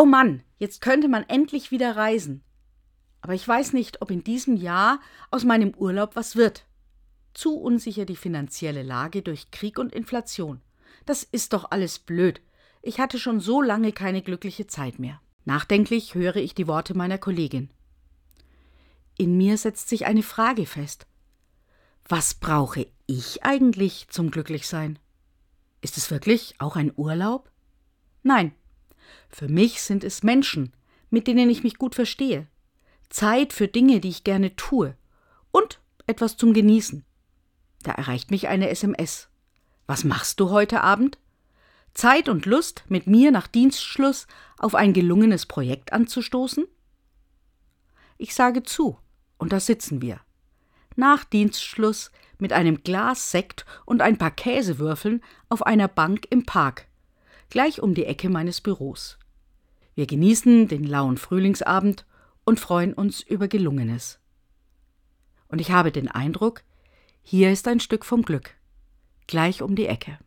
Oh Mann, jetzt könnte man endlich wieder reisen. Aber ich weiß nicht, ob in diesem Jahr aus meinem Urlaub was wird. Zu unsicher die finanzielle Lage durch Krieg und Inflation. Das ist doch alles blöd. Ich hatte schon so lange keine glückliche Zeit mehr. Nachdenklich höre ich die Worte meiner Kollegin. In mir setzt sich eine Frage fest. Was brauche ich eigentlich zum Glücklichsein? Ist es wirklich auch ein Urlaub? Nein. Für mich sind es Menschen, mit denen ich mich gut verstehe. Zeit für Dinge, die ich gerne tue. Und etwas zum Genießen. Da erreicht mich eine SMS. Was machst du heute Abend? Zeit und Lust, mit mir nach Dienstschluss auf ein gelungenes Projekt anzustoßen? Ich sage zu, und da sitzen wir. Nach Dienstschluss mit einem Glas Sekt und ein paar Käsewürfeln auf einer Bank im Park, gleich um die Ecke meines Büros. Wir genießen den lauen Frühlingsabend und freuen uns über Gelungenes. Und ich habe den Eindruck, hier ist ein Stück vom Glück, gleich um die Ecke.